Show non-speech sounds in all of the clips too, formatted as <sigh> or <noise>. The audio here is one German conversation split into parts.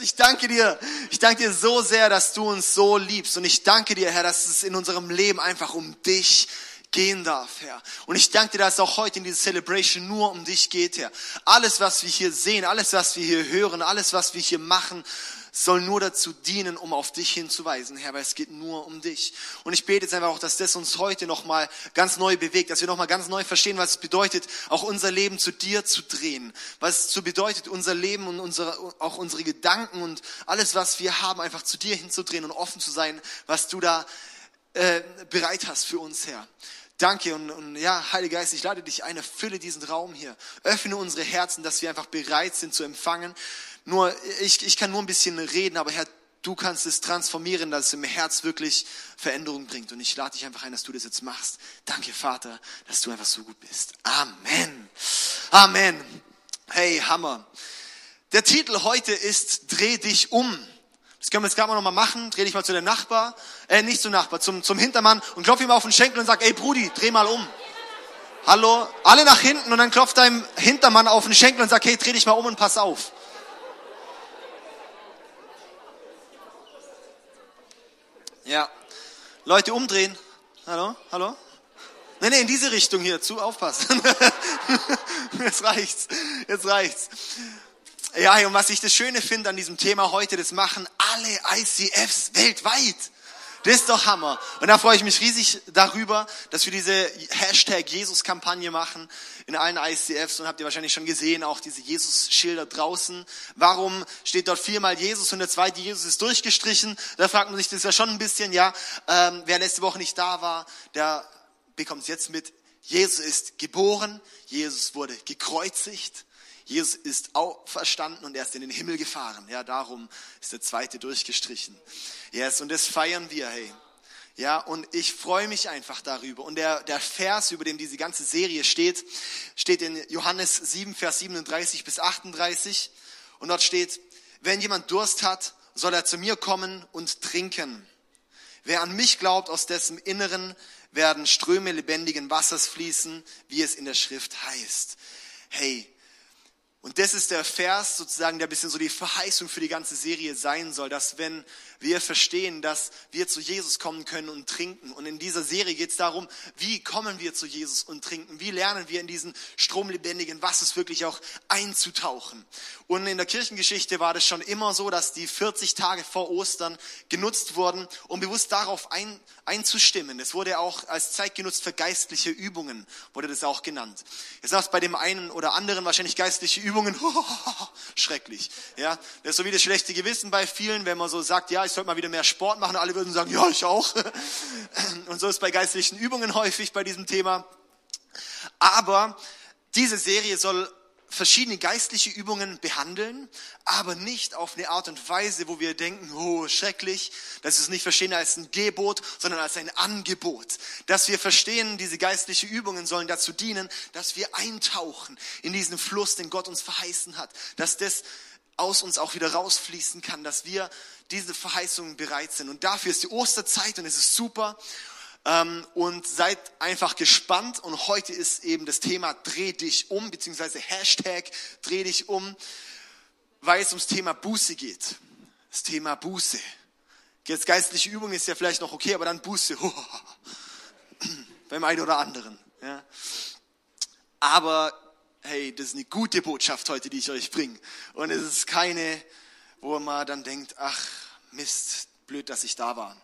Ich danke dir. Ich danke dir so sehr, dass du uns so liebst. Und ich danke dir, Herr, dass es in unserem Leben einfach um dich gehen darf, Herr. Und ich danke dir, dass es auch heute in dieser Celebration nur um dich geht, Herr. Alles, was wir hier sehen, alles, was wir hier hören, alles, was wir hier machen, soll nur dazu dienen, um auf dich hinzuweisen, Herr, weil es geht nur um dich. Und ich bete jetzt einfach auch, dass das uns heute nochmal ganz neu bewegt, dass wir nochmal ganz neu verstehen, was es bedeutet, auch unser Leben zu dir zu drehen, was es zu bedeutet, unser Leben und unsere, auch unsere Gedanken und alles, was wir haben, einfach zu dir hinzudrehen und offen zu sein, was du da äh, bereit hast für uns, Herr. Danke und, und ja, Heiliger Geist, ich lade dich ein, erfülle diesen Raum hier. Öffne unsere Herzen, dass wir einfach bereit sind zu empfangen, nur, ich, ich kann nur ein bisschen reden, aber Herr, du kannst es transformieren, dass es im Herz wirklich Veränderung bringt. Und ich lade dich einfach ein, dass du das jetzt machst. Danke, Vater, dass du einfach so gut bist. Amen. Amen. Hey, Hammer. Der Titel heute ist Dreh dich um. Das können wir jetzt gerade mal nochmal machen. Dreh dich mal zu dem Nachbar, äh, nicht zum Nachbar, zum, zum Hintermann und klopf ihm auf den Schenkel und sag, ey Brudi, dreh mal um. Hallo, alle nach hinten und dann klopft deinem Hintermann auf den Schenkel und sag, hey, dreh dich mal um und pass auf. Ja. Leute umdrehen. Hallo? Hallo? Nee, nee, in diese Richtung hier. Zu, aufpassen. <laughs> Jetzt reicht's. Jetzt reicht's. Ja, und was ich das Schöne finde an diesem Thema heute, das machen alle ICFs weltweit. Das ist doch Hammer. Und da freue ich mich riesig darüber, dass wir diese Hashtag Jesus-Kampagne machen in allen ICFs und habt ihr wahrscheinlich schon gesehen, auch diese Jesus-Schilder draußen. Warum steht dort viermal Jesus und der zweite Jesus ist durchgestrichen? Da fragt man sich das ja schon ein bisschen, ja, ähm, wer letzte Woche nicht da war, der bekommt es jetzt mit. Jesus ist geboren, Jesus wurde gekreuzigt, Jesus ist auferstanden und er ist in den Himmel gefahren. Ja, darum ist der zweite durchgestrichen. Yes, und das feiern wir, hey. Ja, und ich freue mich einfach darüber. Und der, der Vers, über den diese ganze Serie steht, steht in Johannes 7, Vers 37 bis 38. Und dort steht, wenn jemand Durst hat, soll er zu mir kommen und trinken. Wer an mich glaubt, aus dessen Inneren werden Ströme lebendigen Wassers fließen, wie es in der Schrift heißt. Hey, und das ist der Vers sozusagen, der ein bisschen so die Verheißung für die ganze Serie sein soll, dass wenn wir verstehen, dass wir zu Jesus kommen können und trinken. Und in dieser Serie geht es darum, wie kommen wir zu Jesus und trinken? Wie lernen wir in diesen stromlebendigen Wassers wirklich auch einzutauchen? Und in der Kirchengeschichte war das schon immer so, dass die 40 Tage vor Ostern genutzt wurden, um bewusst darauf ein, einzustimmen. Es wurde auch als Zeit genutzt für geistliche Übungen, wurde das auch genannt. Jetzt sagt bei dem einen oder anderen wahrscheinlich geistliche Übungen, <laughs> schrecklich. Ja, das ist so wie das schlechte Gewissen bei vielen, wenn man so sagt, ja, ich sollte mal wieder mehr Sport machen. Alle würden sagen, ja, ich auch. <laughs> Und so ist bei geistlichen Übungen häufig bei diesem Thema. Aber diese Serie soll verschiedene geistliche Übungen behandeln, aber nicht auf eine Art und Weise, wo wir denken, oh, schrecklich, dass wir es nicht verstehen als ein Gebot, sondern als ein Angebot. Dass wir verstehen, diese geistlichen Übungen sollen dazu dienen, dass wir eintauchen in diesen Fluss, den Gott uns verheißen hat. Dass das aus uns auch wieder rausfließen kann, dass wir diese Verheißungen bereit sind. Und dafür ist die Osterzeit und es ist super. Ähm, und seid einfach gespannt. Und heute ist eben das Thema Dreh dich um, beziehungsweise Hashtag Dreh dich um, weil es ums Thema Buße geht. Das Thema Buße. Jetzt geistliche Übung ist ja vielleicht noch okay, aber dann Buße. <laughs> Beim einen oder anderen. Ja. Aber hey, das ist eine gute Botschaft heute, die ich euch bringe. Und es ist keine, wo man dann denkt, ach Mist, blöd, dass ich da war.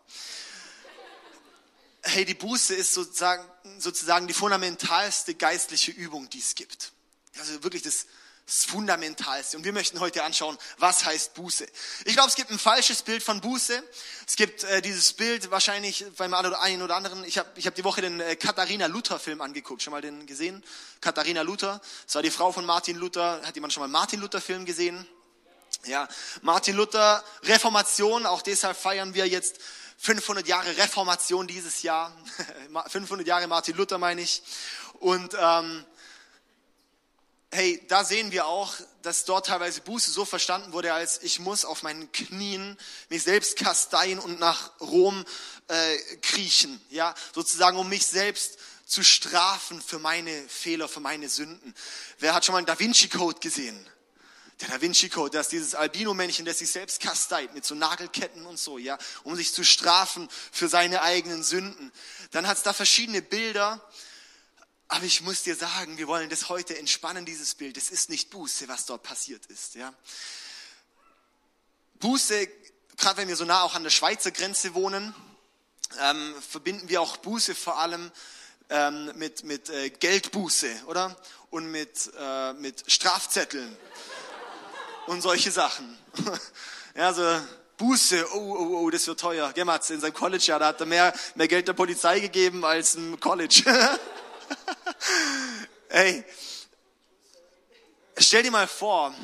Hey, die Buße ist sozusagen, sozusagen die fundamentalste geistliche Übung, die es gibt. Also wirklich das, das Fundamentalste. Und wir möchten heute anschauen, was heißt Buße. Ich glaube, es gibt ein falsches Bild von Buße. Es gibt äh, dieses Bild wahrscheinlich beim einen oder anderen. Ich habe ich hab die Woche den äh, Katharina Luther Film angeguckt. Schon mal den gesehen? Katharina Luther. Das war die Frau von Martin Luther. Hat jemand schon mal Martin Luther Film gesehen? Ja, Martin Luther, Reformation. Auch deshalb feiern wir jetzt 500 Jahre Reformation dieses Jahr. <laughs> 500 Jahre Martin Luther meine ich. Und ähm, hey, da sehen wir auch, dass dort teilweise Buße so verstanden wurde, als ich muss auf meinen Knien mich selbst kasteien und nach Rom äh, kriechen, ja, sozusagen um mich selbst zu strafen für meine Fehler, für meine Sünden. Wer hat schon mal einen Da Vinci Code gesehen? Der Da Vinci Code, das ist dieses Albino-Männchen, das sich selbst kasteit mit so Nagelketten und so, ja, um sich zu strafen für seine eigenen Sünden. Dann hat es da verschiedene Bilder, aber ich muss dir sagen, wir wollen das heute entspannen, dieses Bild. Es ist nicht Buße, was dort passiert ist. Ja? Buße, gerade wenn wir so nah auch an der Schweizer Grenze wohnen, ähm, verbinden wir auch Buße vor allem ähm, mit, mit äh, Geldbuße, oder? Und mit, äh, mit Strafzetteln und solche Sachen. <laughs> ja, so Buße, oh, oh, oh, das wird teuer. Gematz in seinem College-Jahr, da hat er mehr, mehr Geld der Polizei gegeben als im College. <laughs> <laughs> Ey, stell dir mal vor,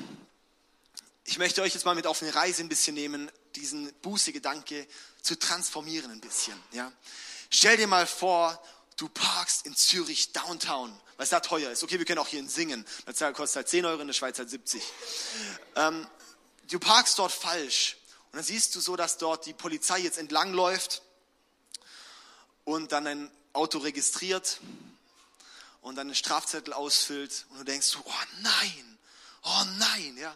ich möchte euch jetzt mal mit auf eine Reise ein bisschen nehmen, diesen Buße-Gedanke zu transformieren ein bisschen. Ja? Stell dir mal vor, du parkst in Zürich Downtown, weil es da teuer ist. Okay, wir können auch hier singen. Das kostet halt 10 Euro, in der Schweiz halt 70. Ähm, du parkst dort falsch und dann siehst du so, dass dort die Polizei jetzt entlangläuft und dann ein Auto registriert und dann einen Strafzettel ausfüllt und du denkst, oh nein, oh nein, ja.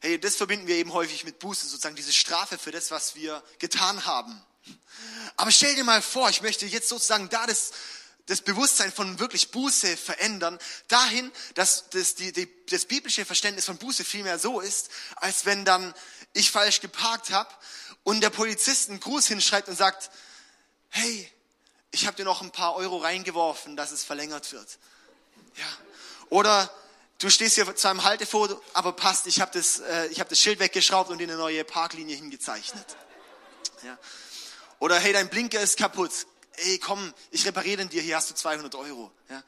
Hey, das verbinden wir eben häufig mit Buße, sozusagen diese Strafe für das, was wir getan haben. Aber stell dir mal vor, ich möchte jetzt sozusagen da das, das Bewusstsein von wirklich Buße verändern, dahin, dass das, die, die, das biblische Verständnis von Buße vielmehr so ist, als wenn dann ich falsch geparkt habe und der Polizist einen Gruß hinschreibt und sagt, hey, ich habe dir noch ein paar Euro reingeworfen, dass es verlängert wird. Ja. Oder du stehst hier zu einem Haltefoto, aber passt, ich habe das, äh, hab das Schild weggeschraubt und dir eine neue Parklinie hingezeichnet. Ja. Oder hey, dein Blinker ist kaputt. Ey, komm, ich repariere den dir, hier hast du 200 Euro. Ja.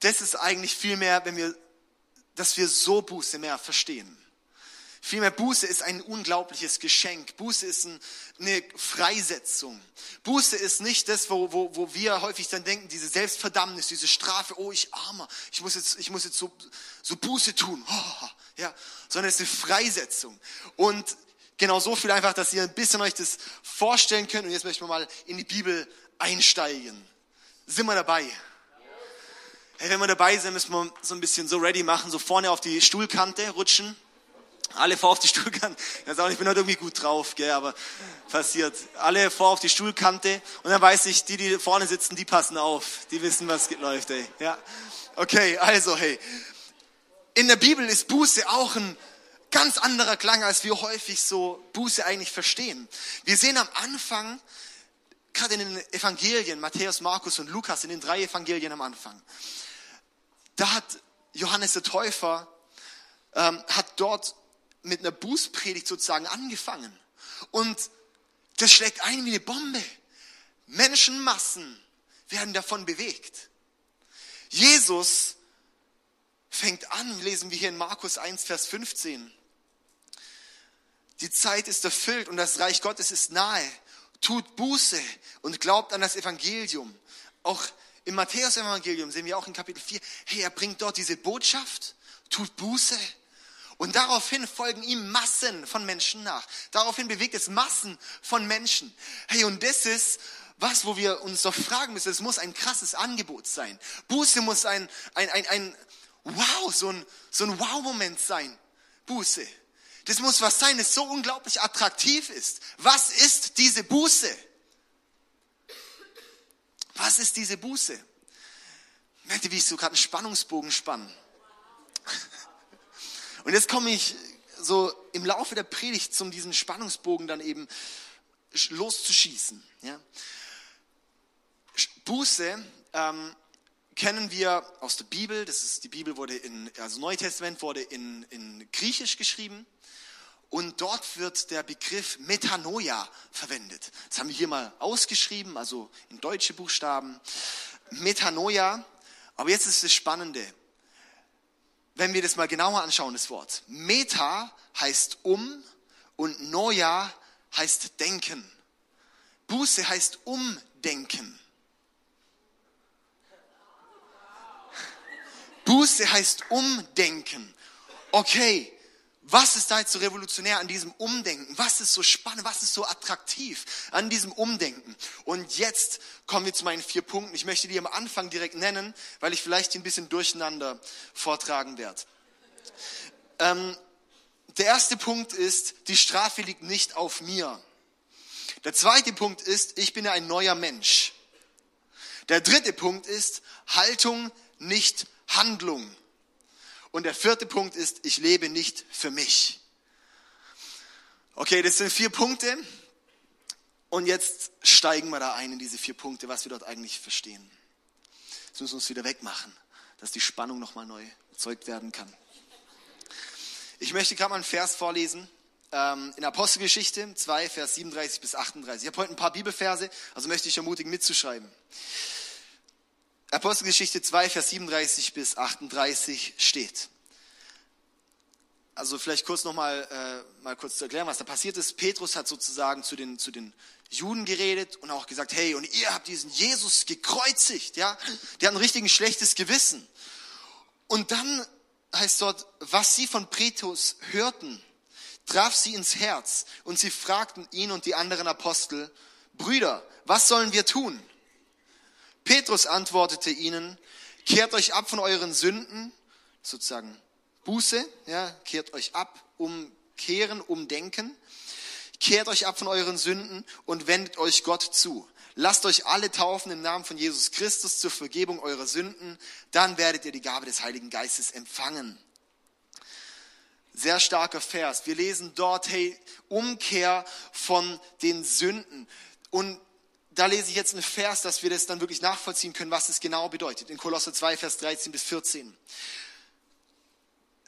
Das ist eigentlich viel mehr, wenn wir, dass wir so Buße mehr verstehen. Vielmehr Buße ist ein unglaubliches Geschenk. Buße ist eine Freisetzung. Buße ist nicht das, wo, wo, wo wir häufig dann denken, diese Selbstverdammnis, diese Strafe, oh ich armer, ich muss jetzt, ich muss jetzt so, so Buße tun, oh, ja, sondern es ist eine Freisetzung. Und genau so viel einfach, dass ihr ein bisschen euch das vorstellen könnt. Und jetzt möchten wir mal in die Bibel einsteigen. Sind wir dabei? Hey, wenn wir dabei sind, müssen wir so ein bisschen so ready machen, so vorne auf die Stuhlkante rutschen. Alle vor auf die Stuhlkante. <laughs> Ich bin heute irgendwie gut drauf, gell, aber passiert. Alle vor auf die Stuhlkante und dann weiß ich, die, die vorne sitzen, die passen auf. Die wissen, was läuft, ey. Ja. Okay, also, hey. In der Bibel ist Buße auch ein ganz anderer Klang, als wir häufig so Buße eigentlich verstehen. Wir sehen am Anfang, gerade in den Evangelien, Matthäus, Markus und Lukas, in den drei Evangelien am Anfang, da hat Johannes der Täufer, ähm, hat dort mit einer Bußpredigt sozusagen angefangen. Und das schlägt ein wie eine Bombe. Menschenmassen werden davon bewegt. Jesus fängt an, lesen wir hier in Markus 1, Vers 15. Die Zeit ist erfüllt und das Reich Gottes ist nahe. Tut Buße und glaubt an das Evangelium. Auch im Matthäus-Evangelium sehen wir auch in Kapitel 4, hey, er bringt dort diese Botschaft, tut Buße und daraufhin folgen ihm Massen von Menschen nach. Daraufhin bewegt es Massen von Menschen. Hey, und das ist was, wo wir uns doch fragen müssen. Es muss ein krasses Angebot sein. Buße muss ein, ein, ein, ein Wow, so ein, so ein Wow-Moment sein. Buße. Das muss was sein, das so unglaublich attraktiv ist. Was ist diese Buße? Was ist diese Buße? Merkt ihr, wie ich so gerade einen Spannungsbogen spanne? Und jetzt komme ich so im Laufe der Predigt zum diesen Spannungsbogen dann eben loszuschießen. Ja? Buße ähm, kennen wir aus der Bibel. Das ist die Bibel wurde in also Neue Testament wurde in, in Griechisch geschrieben und dort wird der Begriff Metanoia verwendet. Das haben wir hier mal ausgeschrieben, also in deutsche Buchstaben. Metanoia. Aber jetzt ist das Spannende wenn wir das mal genauer anschauen, das Wort. Meta heißt um und Noia heißt denken. Buße heißt umdenken. Buße heißt umdenken. Okay, was ist da jetzt so revolutionär an diesem Umdenken? Was ist so spannend? Was ist so attraktiv an diesem Umdenken? Und jetzt kommen wir zu meinen vier Punkten. Ich möchte die am Anfang direkt nennen, weil ich vielleicht ein bisschen durcheinander vortragen werde. Ähm, der erste Punkt ist, die Strafe liegt nicht auf mir. Der zweite Punkt ist, ich bin ein neuer Mensch. Der dritte Punkt ist, Haltung, nicht Handlung. Und der vierte Punkt ist, ich lebe nicht für mich. Okay, das sind vier Punkte. Und jetzt steigen wir da ein in diese vier Punkte, was wir dort eigentlich verstehen. Jetzt müssen wir uns wieder wegmachen, dass die Spannung nochmal neu erzeugt werden kann. Ich möchte gerade mal einen Vers vorlesen. Ähm, in Apostelgeschichte 2, Vers 37 bis 38. Ich habe heute ein paar Bibelverse, also möchte ich ermutigen, mitzuschreiben. Apostelgeschichte 2, Vers 37 bis 38 steht. Also vielleicht kurz nochmal äh, mal kurz zu erklären, was da passiert ist. Petrus hat sozusagen zu den, zu den Juden geredet und auch gesagt, hey, und ihr habt diesen Jesus gekreuzigt, ja? Der hat ein richtig schlechtes Gewissen. Und dann heißt dort, was sie von Petrus hörten, traf sie ins Herz und sie fragten ihn und die anderen Apostel, Brüder, was sollen wir tun? Petrus antwortete ihnen, kehrt euch ab von euren Sünden, sozusagen Buße, ja, kehrt euch ab, umkehren, umdenken, kehrt euch ab von euren Sünden und wendet euch Gott zu. Lasst euch alle taufen im Namen von Jesus Christus zur Vergebung eurer Sünden, dann werdet ihr die Gabe des Heiligen Geistes empfangen. Sehr starker Vers. Wir lesen dort, hey, Umkehr von den Sünden. Und da lese ich jetzt einen Vers, dass wir das dann wirklich nachvollziehen können, was es genau bedeutet. In Kolosse 2, Vers 13 bis 14.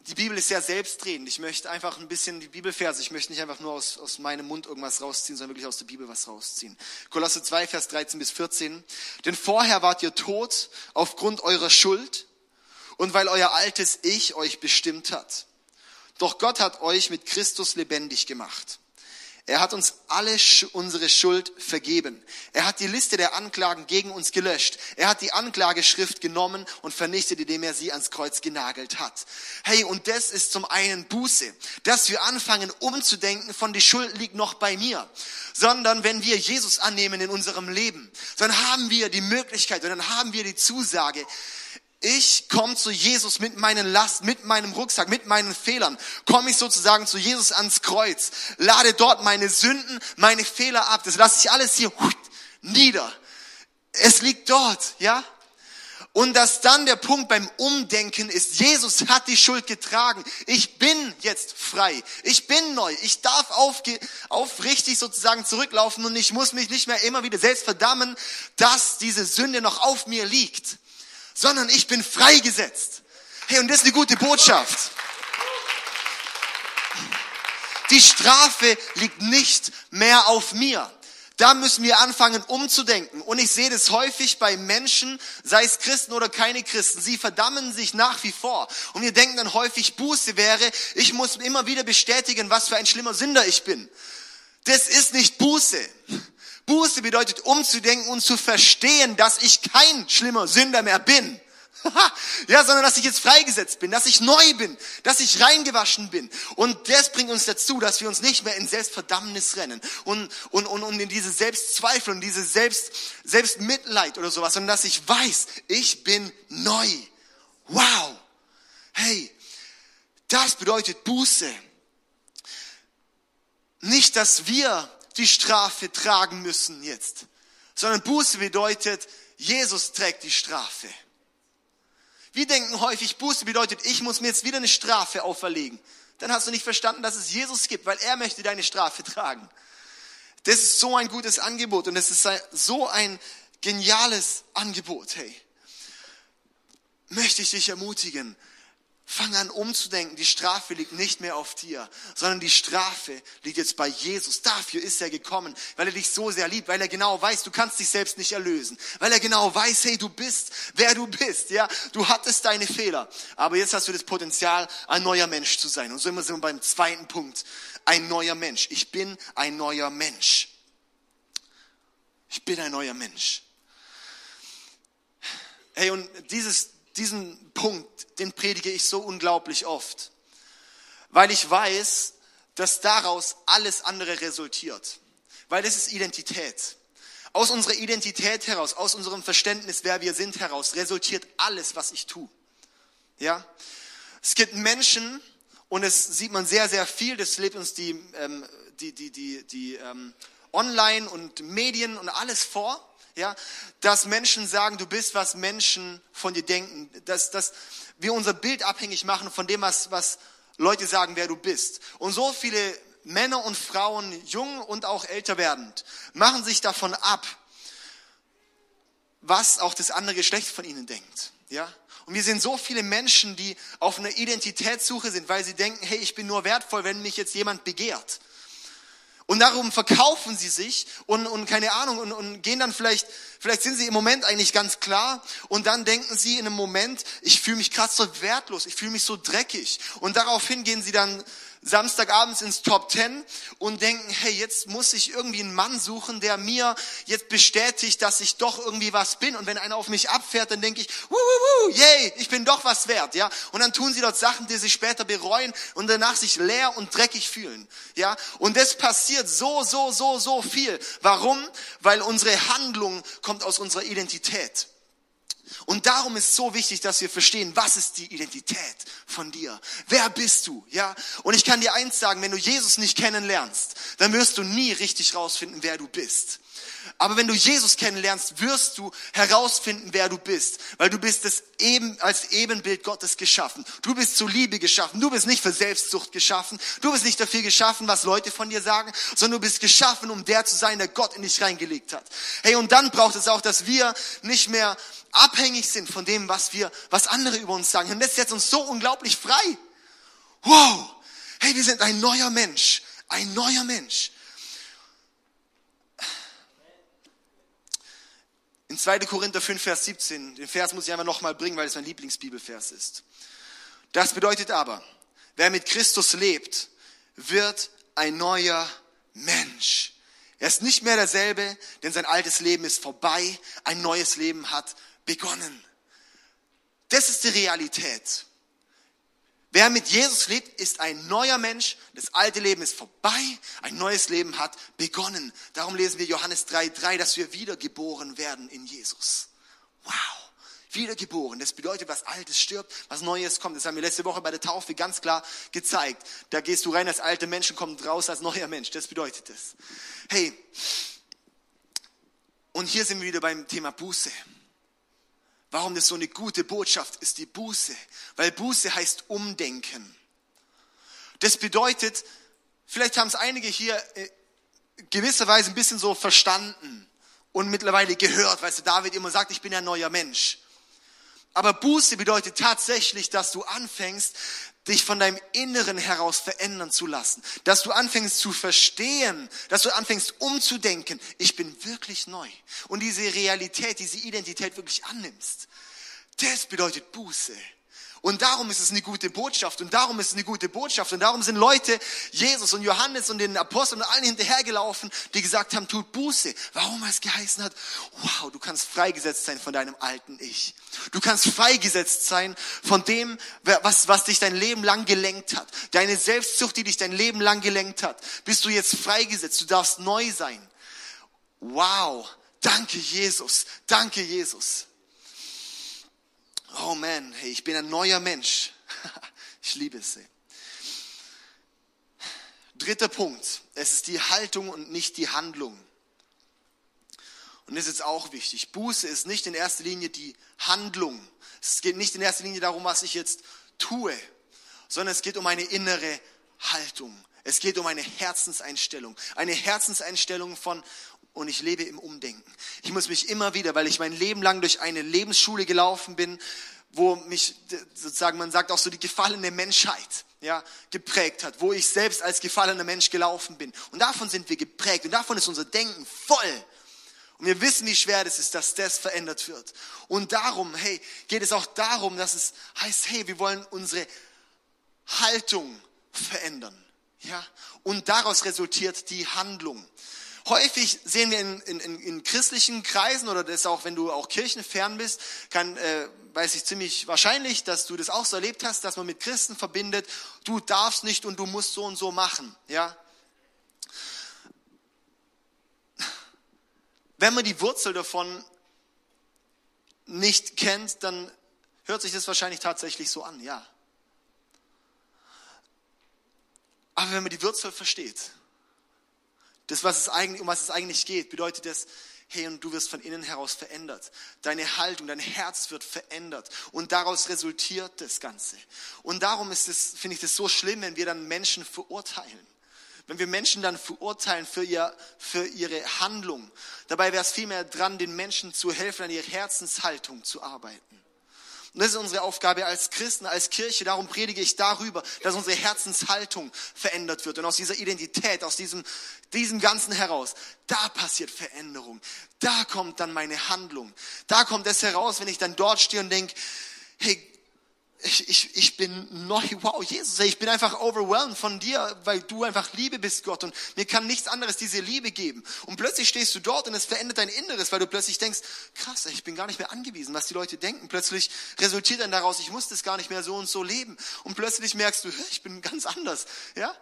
Die Bibel ist sehr selbstredend. Ich möchte einfach ein bisschen die Bibelverse, ich möchte nicht einfach nur aus, aus meinem Mund irgendwas rausziehen, sondern wirklich aus der Bibel was rausziehen. Kolosse 2, Vers 13 bis 14. Denn vorher wart ihr tot aufgrund eurer Schuld und weil euer altes Ich euch bestimmt hat. Doch Gott hat euch mit Christus lebendig gemacht. Er hat uns alle unsere Schuld vergeben. Er hat die Liste der Anklagen gegen uns gelöscht. Er hat die Anklageschrift genommen und vernichtet, indem er sie ans Kreuz genagelt hat. Hey, und das ist zum einen Buße, dass wir anfangen umzudenken von die Schuld liegt noch bei mir, sondern wenn wir Jesus annehmen in unserem Leben, dann haben wir die Möglichkeit und dann haben wir die Zusage, ich komme zu Jesus mit meinen Last, mit meinem Rucksack, mit meinen Fehlern, komme ich sozusagen zu Jesus ans Kreuz, lade dort meine Sünden, meine Fehler ab, das lasse ich alles hier nieder. Es liegt dort, ja? Und dass dann der Punkt beim Umdenken ist, Jesus hat die Schuld getragen. Ich bin jetzt frei. Ich bin neu. Ich darf aufge aufrichtig sozusagen zurücklaufen und ich muss mich nicht mehr immer wieder selbst verdammen, dass diese Sünde noch auf mir liegt sondern ich bin freigesetzt. Hey, und das ist eine gute Botschaft. Die Strafe liegt nicht mehr auf mir. Da müssen wir anfangen umzudenken. Und ich sehe das häufig bei Menschen, sei es Christen oder keine Christen. Sie verdammen sich nach wie vor. Und wir denken dann häufig, Buße wäre, ich muss immer wieder bestätigen, was für ein schlimmer Sünder ich bin. Das ist nicht Buße. Buße bedeutet umzudenken und zu verstehen, dass ich kein schlimmer Sünder mehr bin. <laughs> ja, sondern dass ich jetzt freigesetzt bin, dass ich neu bin, dass ich reingewaschen bin. Und das bringt uns dazu, dass wir uns nicht mehr in Selbstverdammnis rennen und, und, und, und in diese Selbstzweifel und diese Selbst, Selbstmitleid oder sowas, sondern dass ich weiß, ich bin neu. Wow. Hey, das bedeutet Buße. Nicht, dass wir die Strafe tragen müssen jetzt, sondern Buße bedeutet, Jesus trägt die Strafe. Wir denken häufig, Buße bedeutet, ich muss mir jetzt wieder eine Strafe auferlegen. Dann hast du nicht verstanden, dass es Jesus gibt, weil er möchte deine Strafe tragen. Das ist so ein gutes Angebot und es ist so ein geniales Angebot, hey. Möchte ich dich ermutigen, Fang an umzudenken, die Strafe liegt nicht mehr auf dir, sondern die Strafe liegt jetzt bei Jesus. Dafür ist er gekommen, weil er dich so sehr liebt, weil er genau weiß, du kannst dich selbst nicht erlösen, weil er genau weiß, hey, du bist, wer du bist, ja, du hattest deine Fehler, aber jetzt hast du das Potenzial, ein neuer Mensch zu sein. Und so immer sind wir beim zweiten Punkt, ein neuer Mensch. Ich bin ein neuer Mensch. Ich bin ein neuer Mensch. Hey, und dieses, diesen Punkt, den predige ich so unglaublich oft, weil ich weiß, dass daraus alles andere resultiert. Weil das ist Identität. Aus unserer Identität heraus, aus unserem Verständnis, wer wir sind heraus, resultiert alles, was ich tue. Ja? Es gibt Menschen, und es sieht man sehr, sehr viel, das lebt uns die, ähm, die, die, die, die ähm, Online und Medien und alles vor ja, dass Menschen sagen, du bist, was Menschen von dir denken, dass, dass wir unser Bild abhängig machen von dem, was, was Leute sagen, wer du bist. Und so viele Männer und Frauen, jung und auch älter werdend, machen sich davon ab, was auch das andere Geschlecht von ihnen denkt. Ja? Und wir sehen so viele Menschen, die auf einer Identitätssuche sind, weil sie denken, hey, ich bin nur wertvoll, wenn mich jetzt jemand begehrt. Und darum verkaufen sie sich und, und keine Ahnung und, und gehen dann vielleicht, vielleicht sind sie im Moment eigentlich ganz klar und dann denken sie in einem Moment, ich fühle mich krass so wertlos, ich fühle mich so dreckig. Und daraufhin gehen sie dann Samstagabends ins Top Ten und denken, hey, jetzt muss ich irgendwie einen Mann suchen, der mir jetzt bestätigt, dass ich doch irgendwie was bin. Und wenn einer auf mich abfährt, dann denke ich, wuhu, yay, ich bin doch was wert, ja. Und dann tun sie dort Sachen, die sie später bereuen und danach sich leer und dreckig fühlen, ja. Und das passiert so, so, so, so viel. Warum? Weil unsere Handlung kommt aus unserer Identität. Und darum ist so wichtig, dass wir verstehen, was ist die Identität von dir? Wer bist du? Ja? Und ich kann dir eins sagen, wenn du Jesus nicht kennenlernst, dann wirst du nie richtig rausfinden, wer du bist. Aber wenn du Jesus kennenlernst, wirst du herausfinden, wer du bist, weil du bist es eben als Ebenbild Gottes geschaffen. Du bist zur Liebe geschaffen. Du bist nicht für Selbstsucht geschaffen. Du bist nicht dafür geschaffen, was Leute von dir sagen, sondern du bist geschaffen, um der zu sein, der Gott in dich reingelegt hat. Hey, und dann braucht es auch, dass wir nicht mehr abhängig sind von dem, was wir, was andere über uns sagen. Und das setzt uns so unglaublich frei. Wow! Hey, wir sind ein neuer Mensch. Ein neuer Mensch. In 2. Korinther 5, Vers 17, den Vers muss ich einfach nochmal bringen, weil es mein Lieblingsbibelvers ist. Das bedeutet aber, wer mit Christus lebt, wird ein neuer Mensch. Er ist nicht mehr derselbe, denn sein altes Leben ist vorbei, ein neues Leben hat begonnen. Das ist die Realität. Wer mit Jesus lebt, ist ein neuer Mensch. Das alte Leben ist vorbei. Ein neues Leben hat begonnen. Darum lesen wir Johannes 3,3, dass wir wiedergeboren werden in Jesus. Wow. Wiedergeboren. Das bedeutet, was Altes stirbt, was Neues kommt. Das haben wir letzte Woche bei der Taufe ganz klar gezeigt. Da gehst du rein als alter Mensch und kommst raus als neuer Mensch. Das bedeutet es. Hey. Und hier sind wir wieder beim Thema Buße. Warum das so eine gute Botschaft ist, die Buße. Weil Buße heißt Umdenken. Das bedeutet, vielleicht haben es einige hier äh, gewisserweise ein bisschen so verstanden und mittlerweile gehört, weil du, David immer sagt, ich bin ein neuer Mensch. Aber Buße bedeutet tatsächlich, dass du anfängst, dich von deinem Inneren heraus verändern zu lassen. Dass du anfängst zu verstehen, dass du anfängst umzudenken, ich bin wirklich neu. Und diese Realität, diese Identität wirklich annimmst. Das bedeutet Buße. Und darum ist es eine gute Botschaft und darum ist es eine gute Botschaft und darum sind Leute, Jesus und Johannes und den Aposteln und allen hinterhergelaufen, die gesagt haben, tut Buße. Warum es geheißen hat, wow, du kannst freigesetzt sein von deinem alten Ich. Du kannst freigesetzt sein von dem, was, was dich dein Leben lang gelenkt hat. Deine Selbstzucht, die dich dein Leben lang gelenkt hat. Bist du jetzt freigesetzt. Du darfst neu sein. Wow. Danke, Jesus. Danke, Jesus oh man, hey, ich bin ein neuer Mensch. <laughs> ich liebe es. Ey. Dritter Punkt, es ist die Haltung und nicht die Handlung. Und das ist jetzt auch wichtig. Buße ist nicht in erster Linie die Handlung, Es geht nicht in erster Linie darum, was ich jetzt tue, sondern es geht um eine innere Haltung. Es geht um eine Herzenseinstellung. Eine Herzenseinstellung von, und ich lebe im Umdenken. Ich muss mich immer wieder, weil ich mein Leben lang durch eine Lebensschule gelaufen bin, wo mich sozusagen, man sagt auch so die gefallene Menschheit, ja, geprägt hat, wo ich selbst als gefallener Mensch gelaufen bin. Und davon sind wir geprägt und davon ist unser Denken voll. Und wir wissen, wie schwer das ist, dass das verändert wird. Und darum, hey, geht es auch darum, dass es heißt, hey, wir wollen unsere Haltung verändern. Ja? Und daraus resultiert die Handlung. Häufig sehen wir in, in, in christlichen Kreisen oder das auch, wenn du auch kirchenfern bist, kann, äh, weiß ich ziemlich wahrscheinlich, dass du das auch so erlebt hast, dass man mit Christen verbindet, du darfst nicht und du musst so und so machen. Ja? Wenn man die Wurzel davon nicht kennt, dann hört sich das wahrscheinlich tatsächlich so an, ja. Aber wenn man die Wurzel versteht, das, was es eigentlich, um was es eigentlich geht, bedeutet das, hey, und du wirst von innen heraus verändert. Deine Haltung, dein Herz wird verändert. Und daraus resultiert das Ganze. Und darum ist es, finde ich das so schlimm, wenn wir dann Menschen verurteilen. Wenn wir Menschen dann verurteilen für, ihr, für ihre Handlung. Dabei wäre es vielmehr dran, den Menschen zu helfen, an ihrer Herzenshaltung zu arbeiten. Und das ist unsere Aufgabe als Christen, als Kirche. Darum predige ich darüber, dass unsere Herzenshaltung verändert wird. Und aus dieser Identität, aus diesem, diesem Ganzen heraus, da passiert Veränderung. Da kommt dann meine Handlung. Da kommt es heraus, wenn ich dann dort stehe und denke, hey, ich, ich, ich bin neu, wow, Jesus, ich bin einfach overwhelmed von dir, weil du einfach Liebe bist, Gott. Und mir kann nichts anderes diese Liebe geben. Und plötzlich stehst du dort und es verändert dein Inneres, weil du plötzlich denkst, krass, ich bin gar nicht mehr angewiesen, was die Leute denken. Plötzlich resultiert dann daraus, ich muss das gar nicht mehr so und so leben. Und plötzlich merkst du, ich bin ganz anders, ja?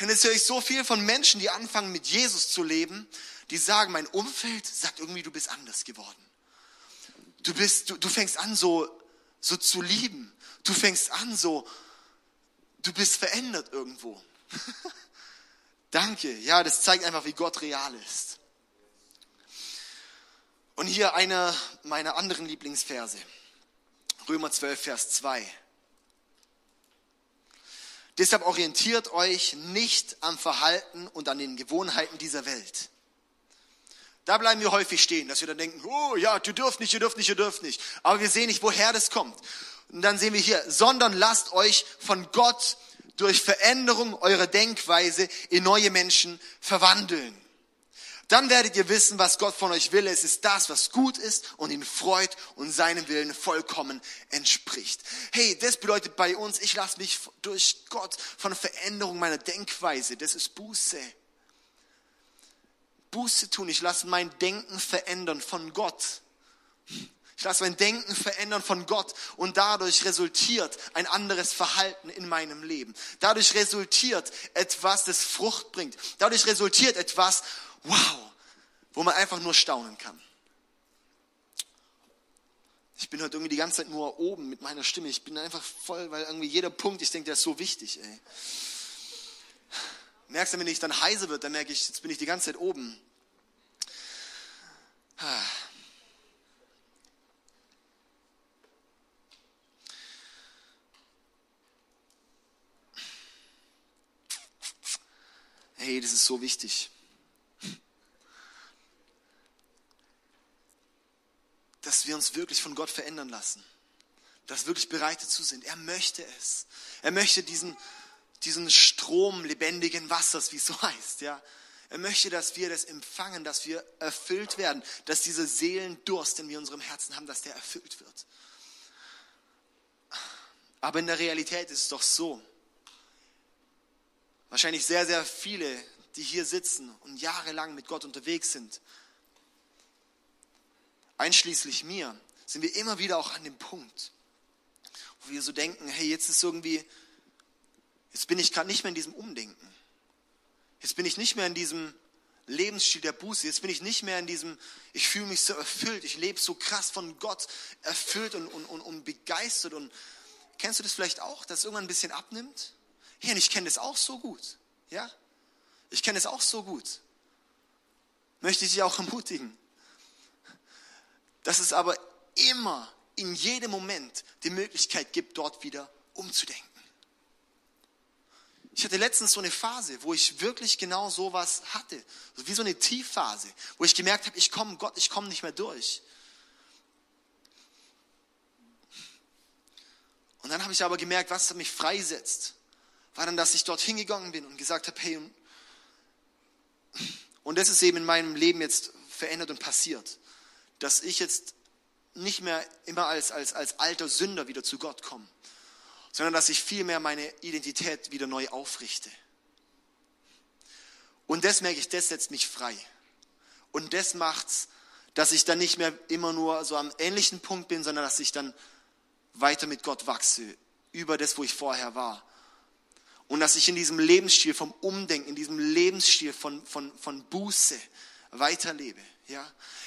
Und jetzt höre ich so viel von Menschen, die anfangen mit Jesus zu leben, die sagen, mein Umfeld sagt irgendwie, du bist anders geworden. Du bist, du, du fängst an so, so zu lieben. Du fängst an so, du bist verändert irgendwo. <laughs> Danke. Ja, das zeigt einfach, wie Gott real ist. Und hier einer meiner anderen Lieblingsverse. Römer 12, Vers 2. Deshalb orientiert euch nicht am Verhalten und an den Gewohnheiten dieser Welt. Da bleiben wir häufig stehen, dass wir dann denken, oh ja, du dürft nicht, ihr dürft nicht, ihr dürft nicht. Aber wir sehen nicht, woher das kommt. Und dann sehen wir hier, sondern lasst euch von Gott durch Veränderung eurer Denkweise in neue Menschen verwandeln. Dann werdet ihr wissen, was Gott von euch will. Es ist das, was gut ist und ihn freut und seinem Willen vollkommen entspricht. Hey, das bedeutet bei uns, ich lasse mich durch Gott von Veränderung meiner Denkweise. Das ist Buße. Buße tun. Ich lasse mein Denken verändern von Gott. Ich mein Denken verändern von Gott und dadurch resultiert ein anderes Verhalten in meinem Leben. Dadurch resultiert etwas, das Frucht bringt. Dadurch resultiert etwas, wow, wo man einfach nur staunen kann. Ich bin heute irgendwie die ganze Zeit nur oben mit meiner Stimme. Ich bin einfach voll, weil irgendwie jeder Punkt, ich denke, der ist so wichtig, ey. Merkst du, wenn ich dann heiser wird, dann merke ich, jetzt bin ich die ganze Zeit oben. Ah. Hey, das ist so wichtig. Dass wir uns wirklich von Gott verändern lassen. Dass wir wirklich bereit dazu sind. Er möchte es. Er möchte diesen, diesen Strom lebendigen Wassers, wie es so <laughs> heißt, ja. Er möchte, dass wir das empfangen, dass wir erfüllt werden, dass dieser Seelendurst, den wir in unserem Herzen haben, dass der erfüllt wird. Aber in der Realität ist es doch so, wahrscheinlich sehr, sehr viele, die hier sitzen und jahrelang mit Gott unterwegs sind, einschließlich mir, sind wir immer wieder auch an dem Punkt, wo wir so denken, hey, jetzt ist irgendwie, jetzt bin ich gerade nicht mehr in diesem Umdenken. Jetzt bin ich nicht mehr in diesem Lebensstil der Buße. Jetzt bin ich nicht mehr in diesem, ich fühle mich so erfüllt, ich lebe so krass von Gott erfüllt und, und, und, und begeistert. Und kennst du das vielleicht auch, dass es irgendwann ein bisschen abnimmt? Und ich kenne das auch so gut. Ja? Ich kenne es auch so gut. Möchte ich dich auch <laughs> ermutigen. Dass es aber immer, in jedem Moment die Möglichkeit gibt, dort wieder umzudenken. Ich hatte letztens so eine Phase, wo ich wirklich genau sowas hatte. Wie so eine Tiefphase, wo ich gemerkt habe, ich komme, Gott, ich komme nicht mehr durch. Und dann habe ich aber gemerkt, was mich freisetzt, war dann, dass ich dort hingegangen bin und gesagt habe, hey, und das ist eben in meinem Leben jetzt verändert und passiert, dass ich jetzt nicht mehr immer als, als, als alter Sünder wieder zu Gott komme, sondern dass ich vielmehr meine Identität wieder neu aufrichte. Und das merke ich, das setzt mich frei. Und das macht's, dass ich dann nicht mehr immer nur so am ähnlichen Punkt bin, sondern dass ich dann weiter mit Gott wachse, über das, wo ich vorher war. Und dass ich in diesem Lebensstil vom Umdenken, in diesem Lebensstil von, von, von Buße weiterlebe. Ja?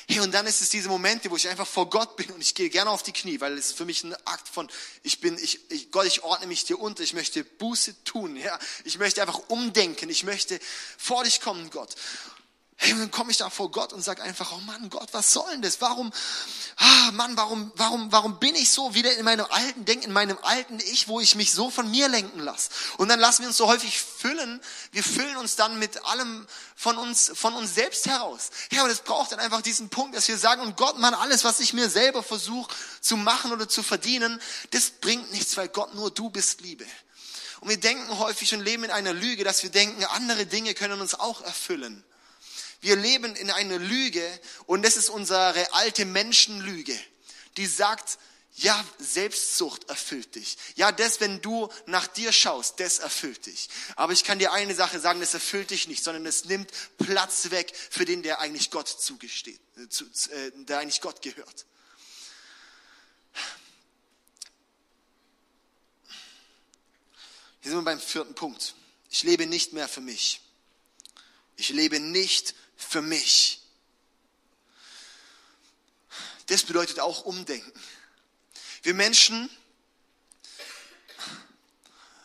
Hey, und dann ist es diese Momente, wo ich einfach vor Gott bin und ich gehe gerne auf die Knie, weil es ist für mich ein Akt von, ich bin, ich, ich, Gott, ich ordne mich dir unter, ich möchte Buße tun, ja. Ich möchte einfach umdenken, ich möchte vor dich kommen, Gott. Hey, und dann komme ich da vor Gott und sage einfach, oh Mann, Gott, was soll denn das? Warum, ah, Mann, warum, warum, warum bin ich so wieder in meinem alten Denk, in meinem alten Ich, wo ich mich so von mir lenken lasse? Und dann lassen wir uns so häufig füllen. Wir füllen uns dann mit allem von uns, von uns selbst heraus. Ja, aber das braucht dann einfach diesen Punkt, dass wir sagen, und Gott, Mann, alles, was ich mir selber versuche zu machen oder zu verdienen, das bringt nichts, weil Gott nur du bist Liebe. Und wir denken häufig und leben in einer Lüge, dass wir denken, andere Dinge können uns auch erfüllen. Wir leben in einer Lüge und das ist unsere alte Menschenlüge, die sagt, ja, Selbstsucht erfüllt dich. Ja, das, wenn du nach dir schaust, das erfüllt dich. Aber ich kann dir eine Sache sagen, das erfüllt dich nicht, sondern es nimmt Platz weg für den, der eigentlich Gott zugesteht, äh, der eigentlich Gott gehört. Hier sind wir beim vierten Punkt. Ich lebe nicht mehr für mich. Ich lebe nicht für mich. Das bedeutet auch Umdenken. Wir Menschen,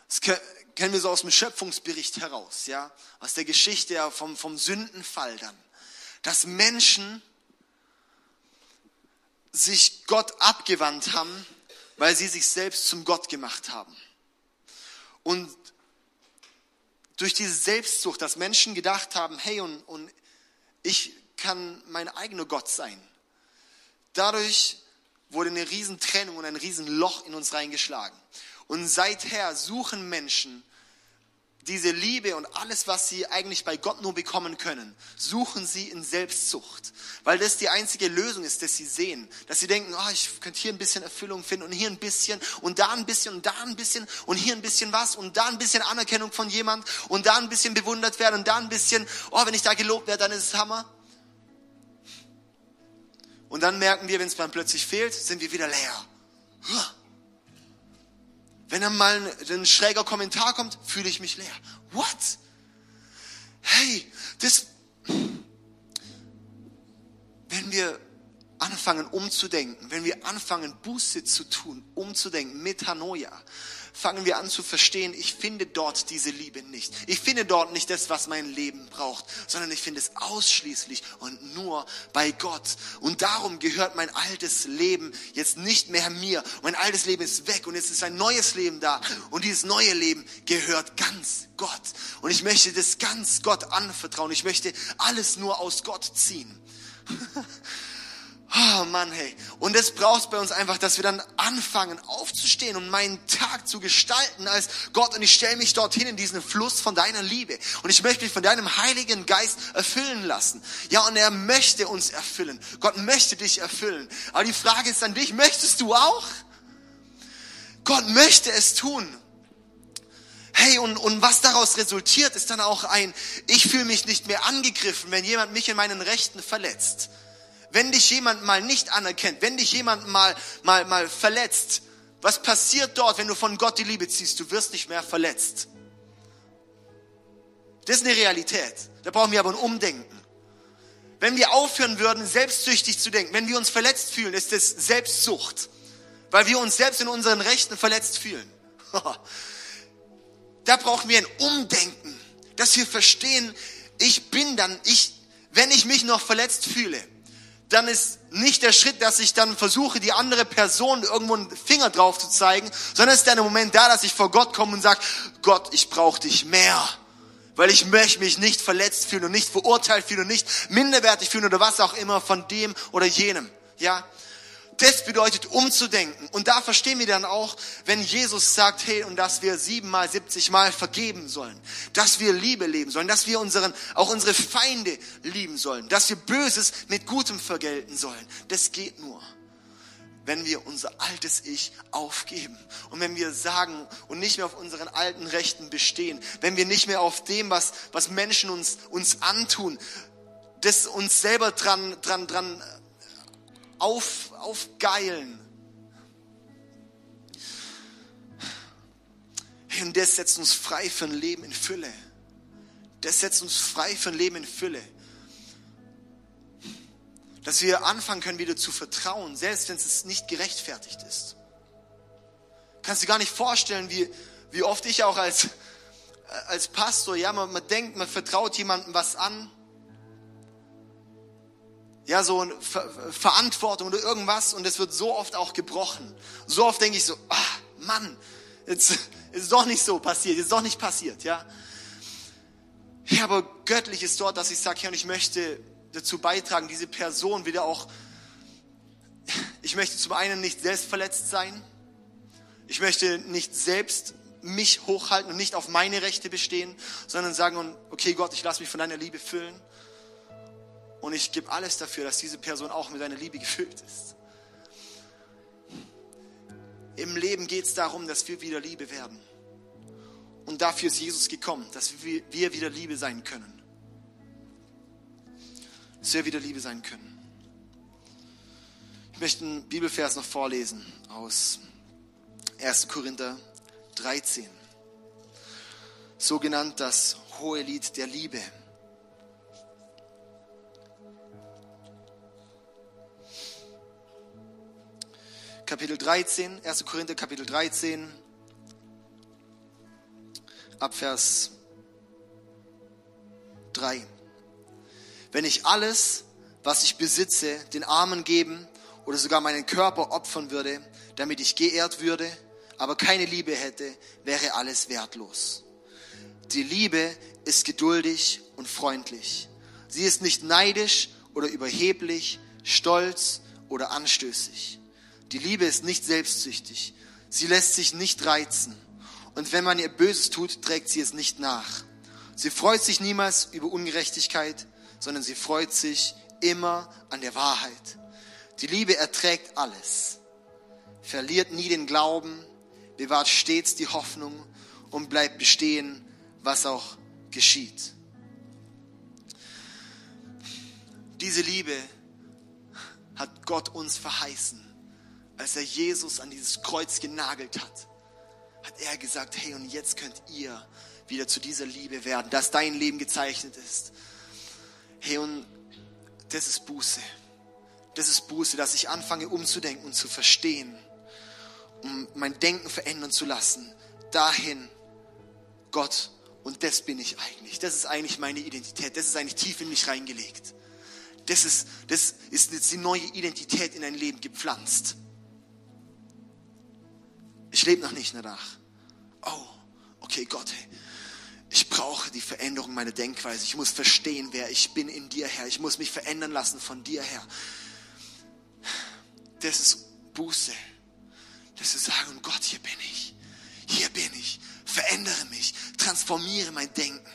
das kennen wir so aus dem Schöpfungsbericht heraus, ja, aus der Geschichte vom, vom Sündenfall dann, dass Menschen sich Gott abgewandt haben, weil sie sich selbst zum Gott gemacht haben. Und durch diese Selbstsucht, dass Menschen gedacht haben, hey, und, und ich kann mein eigener Gott sein. Dadurch wurde eine Riesentrennung und ein Riesenloch in uns reingeschlagen. Und seither suchen Menschen diese Liebe und alles, was sie eigentlich bei Gott nur bekommen können, suchen sie in Selbstzucht. Weil das die einzige Lösung ist, dass sie sehen. Dass sie denken, oh, ich könnte hier ein bisschen Erfüllung finden und hier ein bisschen und da ein bisschen und da ein bisschen und hier ein bisschen was und da ein bisschen Anerkennung von jemand und da ein bisschen bewundert werden und da ein bisschen, oh, wenn ich da gelobt werde, dann ist es Hammer. Und dann merken wir, wenn es dann plötzlich fehlt, sind wir wieder leer. Wenn dann mal ein, schräger Kommentar kommt, fühle ich mich leer. What? Hey, das, wenn wir anfangen umzudenken, wenn wir anfangen Buße zu tun, umzudenken, Metanoia, fangen wir an zu verstehen, ich finde dort diese Liebe nicht. Ich finde dort nicht das, was mein Leben braucht, sondern ich finde es ausschließlich und nur bei Gott. Und darum gehört mein altes Leben jetzt nicht mehr mir. Mein altes Leben ist weg und jetzt ist ein neues Leben da. Und dieses neue Leben gehört ganz Gott. Und ich möchte das ganz Gott anvertrauen. Ich möchte alles nur aus Gott ziehen. <laughs> Oh Mann, hey. Und es braucht bei uns einfach, dass wir dann anfangen aufzustehen und meinen Tag zu gestalten als Gott. Und ich stelle mich dorthin in diesen Fluss von deiner Liebe. Und ich möchte mich von deinem Heiligen Geist erfüllen lassen. Ja, und er möchte uns erfüllen. Gott möchte dich erfüllen. Aber die Frage ist an dich, möchtest du auch? Gott möchte es tun. Hey, und, und was daraus resultiert, ist dann auch ein, ich fühle mich nicht mehr angegriffen, wenn jemand mich in meinen Rechten verletzt wenn dich jemand mal nicht anerkennt, wenn dich jemand mal, mal, mal verletzt, was passiert dort, wenn du von Gott die Liebe ziehst? Du wirst nicht mehr verletzt. Das ist eine Realität. Da brauchen wir aber ein Umdenken. Wenn wir aufhören würden, selbstsüchtig zu denken, wenn wir uns verletzt fühlen, ist das Selbstsucht. Weil wir uns selbst in unseren Rechten verletzt fühlen. <laughs> da brauchen wir ein Umdenken, dass wir verstehen, ich bin dann, ich, wenn ich mich noch verletzt fühle, dann ist nicht der Schritt, dass ich dann versuche, die andere Person irgendwo einen Finger drauf zu zeigen, sondern es ist der Moment da, dass ich vor Gott komme und sage, Gott, ich brauche dich mehr. Weil ich möchte mich nicht verletzt fühlen und nicht verurteilt fühlen und nicht minderwertig fühlen oder was auch immer von dem oder jenem. Ja, das bedeutet umzudenken. Und da verstehen wir dann auch, wenn Jesus sagt, hey, und dass wir siebenmal, siebzigmal vergeben sollen, dass wir Liebe leben sollen, dass wir unseren, auch unsere Feinde lieben sollen, dass wir Böses mit Gutem vergelten sollen. Das geht nur, wenn wir unser altes Ich aufgeben und wenn wir sagen und nicht mehr auf unseren alten Rechten bestehen, wenn wir nicht mehr auf dem, was, was Menschen uns, uns antun, das uns selber dran, dran, dran auf, aufgeilen. Und das setzt uns frei für ein Leben in Fülle. Das setzt uns frei für ein Leben in Fülle. Dass wir anfangen können, wieder zu vertrauen, selbst wenn es nicht gerechtfertigt ist. Kannst du gar nicht vorstellen, wie, wie oft ich auch als, als Pastor, ja, man, man denkt, man vertraut jemandem was an ja, so eine Ver Verantwortung oder irgendwas und es wird so oft auch gebrochen. So oft denke ich so, ah, Mann, jetzt ist doch nicht so passiert, ist doch nicht passiert, ja. Ja, aber göttlich ist dort, dass ich sage, ja, und ich möchte dazu beitragen, diese Person wieder auch, ich möchte zum einen nicht selbst verletzt sein, ich möchte nicht selbst mich hochhalten und nicht auf meine Rechte bestehen, sondern sagen, okay Gott, ich lasse mich von deiner Liebe füllen und ich gebe alles dafür, dass diese Person auch mit deiner Liebe <laughs> gefüllt ist. Im Leben geht es darum, dass wir wieder Liebe werden. Und dafür ist Jesus gekommen, dass wir wieder Liebe sein können. Dass wir wieder Liebe sein können. Ich möchte einen Bibelvers noch vorlesen aus 1. Korinther 13. So genannt das hohe Lied der Liebe. Kapitel 13, 1. Korinther Kapitel 13, Abvers 3. Wenn ich alles, was ich besitze, den Armen geben oder sogar meinen Körper opfern würde, damit ich geehrt würde, aber keine Liebe hätte, wäre alles wertlos. Die Liebe ist geduldig und freundlich. Sie ist nicht neidisch oder überheblich, stolz oder anstößig. Die Liebe ist nicht selbstsüchtig. Sie lässt sich nicht reizen. Und wenn man ihr Böses tut, trägt sie es nicht nach. Sie freut sich niemals über Ungerechtigkeit, sondern sie freut sich immer an der Wahrheit. Die Liebe erträgt alles, verliert nie den Glauben, bewahrt stets die Hoffnung und bleibt bestehen, was auch geschieht. Diese Liebe hat Gott uns verheißen als er Jesus an dieses Kreuz genagelt hat, hat er gesagt, hey, und jetzt könnt ihr wieder zu dieser Liebe werden, dass dein Leben gezeichnet ist. Hey, und das ist Buße. Das ist Buße, dass ich anfange umzudenken und zu verstehen, um mein Denken verändern zu lassen. Dahin, Gott, und das bin ich eigentlich. Das ist eigentlich meine Identität. Das ist eigentlich tief in mich reingelegt. Das ist, das ist jetzt die neue Identität in dein Leben gepflanzt. Ich lebe noch nicht danach. Oh, okay, Gott, ich brauche die Veränderung meiner Denkweise. Ich muss verstehen, wer ich bin in dir, Herr. Ich muss mich verändern lassen von dir, Herr. Das ist Buße. Das ist sagen, Gott, hier bin ich. Hier bin ich. Verändere mich. Transformiere mein Denken.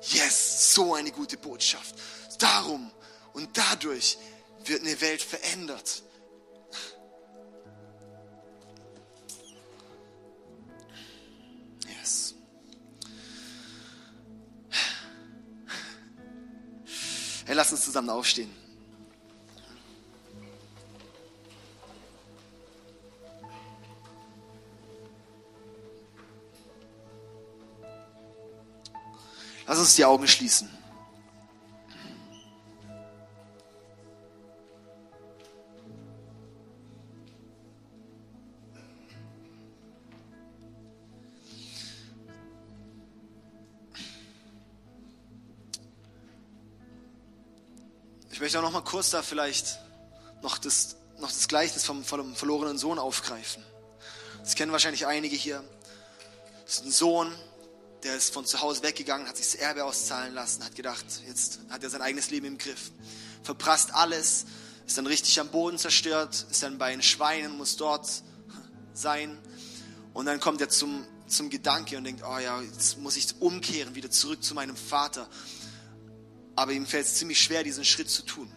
Yes, so eine gute Botschaft. Darum und dadurch wird eine Welt verändert. Hey, lass uns zusammen aufstehen. Lass uns die Augen schließen. Möchte auch noch mal kurz da vielleicht noch das, noch das Gleichnis vom, vom verlorenen Sohn aufgreifen. Das kennen wahrscheinlich einige hier. Das ist ein Sohn, der ist von zu Hause weggegangen, hat sich das Erbe auszahlen lassen, hat gedacht, jetzt hat er sein eigenes Leben im Griff. Verprasst alles, ist dann richtig am Boden zerstört, ist dann bei den Schweinen, muss dort sein. Und dann kommt er zum, zum Gedanke und denkt, oh ja, jetzt muss ich umkehren, wieder zurück zu meinem Vater. Aber ihm fällt es ziemlich schwer, diesen Schritt zu tun.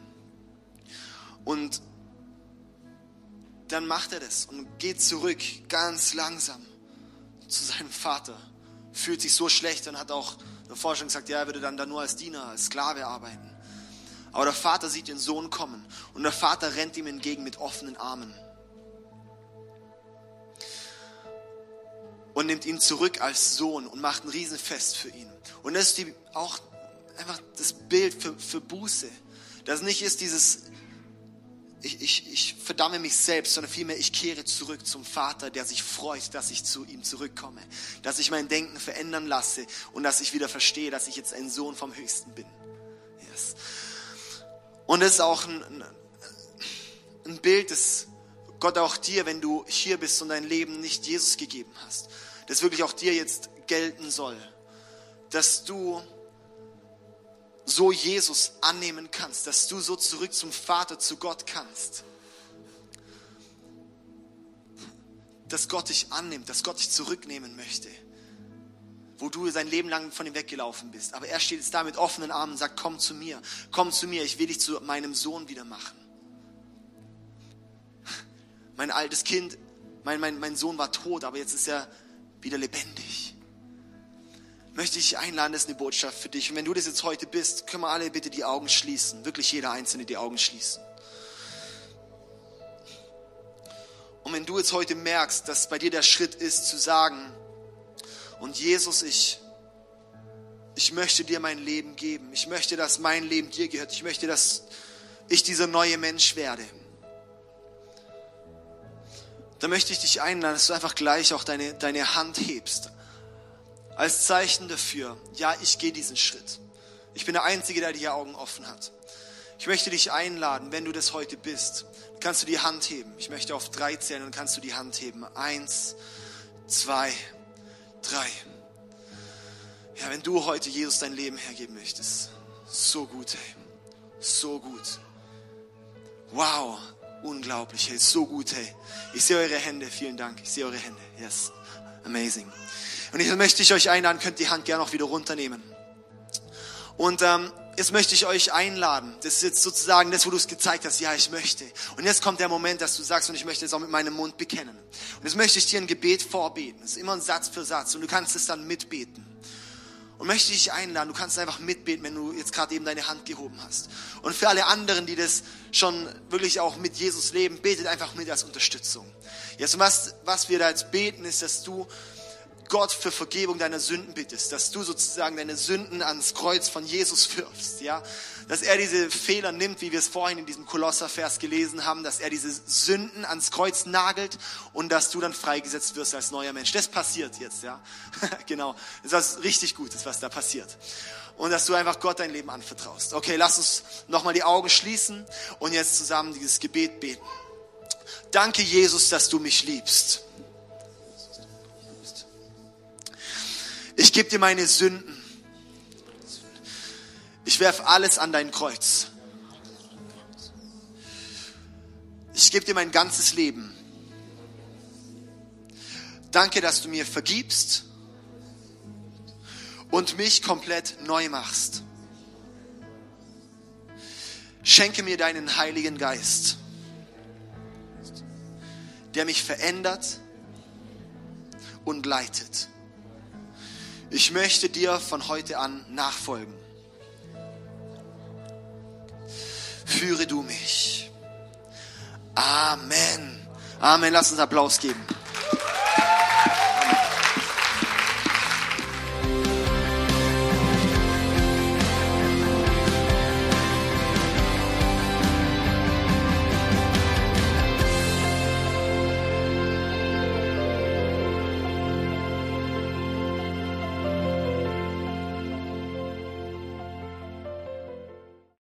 Und dann macht er das und geht zurück, ganz langsam, zu seinem Vater. Fühlt sich so schlecht und hat auch davor schon gesagt, ja, er würde dann da nur als Diener, als Sklave arbeiten. Aber der Vater sieht den Sohn kommen und der Vater rennt ihm entgegen mit offenen Armen. Und nimmt ihn zurück als Sohn und macht ein Riesenfest für ihn. Und das ist die, auch einfach das Bild für, für Buße. Das nicht ist dieses, ich, ich, ich verdamme mich selbst, sondern vielmehr ich kehre zurück zum Vater, der sich freut, dass ich zu ihm zurückkomme, dass ich mein Denken verändern lasse und dass ich wieder verstehe, dass ich jetzt ein Sohn vom Höchsten bin. Yes. Und es ist auch ein, ein Bild, das Gott auch dir, wenn du hier bist und dein Leben nicht Jesus gegeben hast, das wirklich auch dir jetzt gelten soll, dass du so Jesus annehmen kannst, dass du so zurück zum Vater, zu Gott kannst. Dass Gott dich annimmt, dass Gott dich zurücknehmen möchte. Wo du sein Leben lang von ihm weggelaufen bist. Aber er steht jetzt da mit offenen Armen und sagt, komm zu mir, komm zu mir, ich will dich zu meinem Sohn wieder machen. Mein altes Kind, mein, mein, mein Sohn war tot, aber jetzt ist er wieder lebendig möchte ich einladen, das ist eine Botschaft für dich. Und wenn du das jetzt heute bist, können wir alle bitte die Augen schließen. Wirklich jeder Einzelne die Augen schließen. Und wenn du jetzt heute merkst, dass bei dir der Schritt ist zu sagen, und Jesus, ich, ich möchte dir mein Leben geben. Ich möchte, dass mein Leben dir gehört. Ich möchte, dass ich dieser neue Mensch werde. Da möchte ich dich einladen, dass du einfach gleich auch deine, deine Hand hebst als Zeichen dafür, ja, ich gehe diesen Schritt. Ich bin der Einzige, der die Augen offen hat. Ich möchte dich einladen, wenn du das heute bist, kannst du die Hand heben. Ich möchte auf drei zählen und kannst du die Hand heben. Eins, zwei, drei. Ja, wenn du heute Jesus dein Leben hergeben möchtest, so gut, hey. So gut. Wow, unglaublich, hey, so gut, hey. Ich sehe eure Hände, vielen Dank. Ich sehe eure Hände. Yes, amazing. Und jetzt möchte ich euch einladen, könnt die Hand gerne auch wieder runternehmen. Und ähm, jetzt möchte ich euch einladen. Das ist jetzt sozusagen das, wo du es gezeigt hast. Ja, ich möchte. Und jetzt kommt der Moment, dass du sagst, und ich möchte es auch mit meinem Mund bekennen. Und jetzt möchte ich dir ein Gebet vorbeten. Das ist immer ein Satz für Satz. Und du kannst es dann mitbeten. Und möchte dich einladen, du kannst einfach mitbeten, wenn du jetzt gerade eben deine Hand gehoben hast. Und für alle anderen, die das schon wirklich auch mit Jesus leben, betet einfach mit als Unterstützung. Jetzt, was, was wir da jetzt beten, ist, dass du Gott für Vergebung deiner Sünden bittest, dass du sozusagen deine Sünden ans Kreuz von Jesus wirfst, ja, dass er diese Fehler nimmt, wie wir es vorhin in diesem Kolosservers gelesen haben, dass er diese Sünden ans Kreuz nagelt und dass du dann freigesetzt wirst als neuer Mensch. Das passiert jetzt, ja, <laughs> genau. Das ist richtig Gutes, was da passiert. Und dass du einfach Gott dein Leben anvertraust. Okay, lass uns nochmal die Augen schließen und jetzt zusammen dieses Gebet beten. Danke, Jesus, dass du mich liebst. Ich gebe dir meine Sünden. Ich werfe alles an dein Kreuz. Ich gebe dir mein ganzes Leben. Danke, dass du mir vergibst und mich komplett neu machst. Schenke mir deinen Heiligen Geist, der mich verändert und leitet. Ich möchte dir von heute an nachfolgen. Führe du mich. Amen. Amen. Lass uns Applaus geben.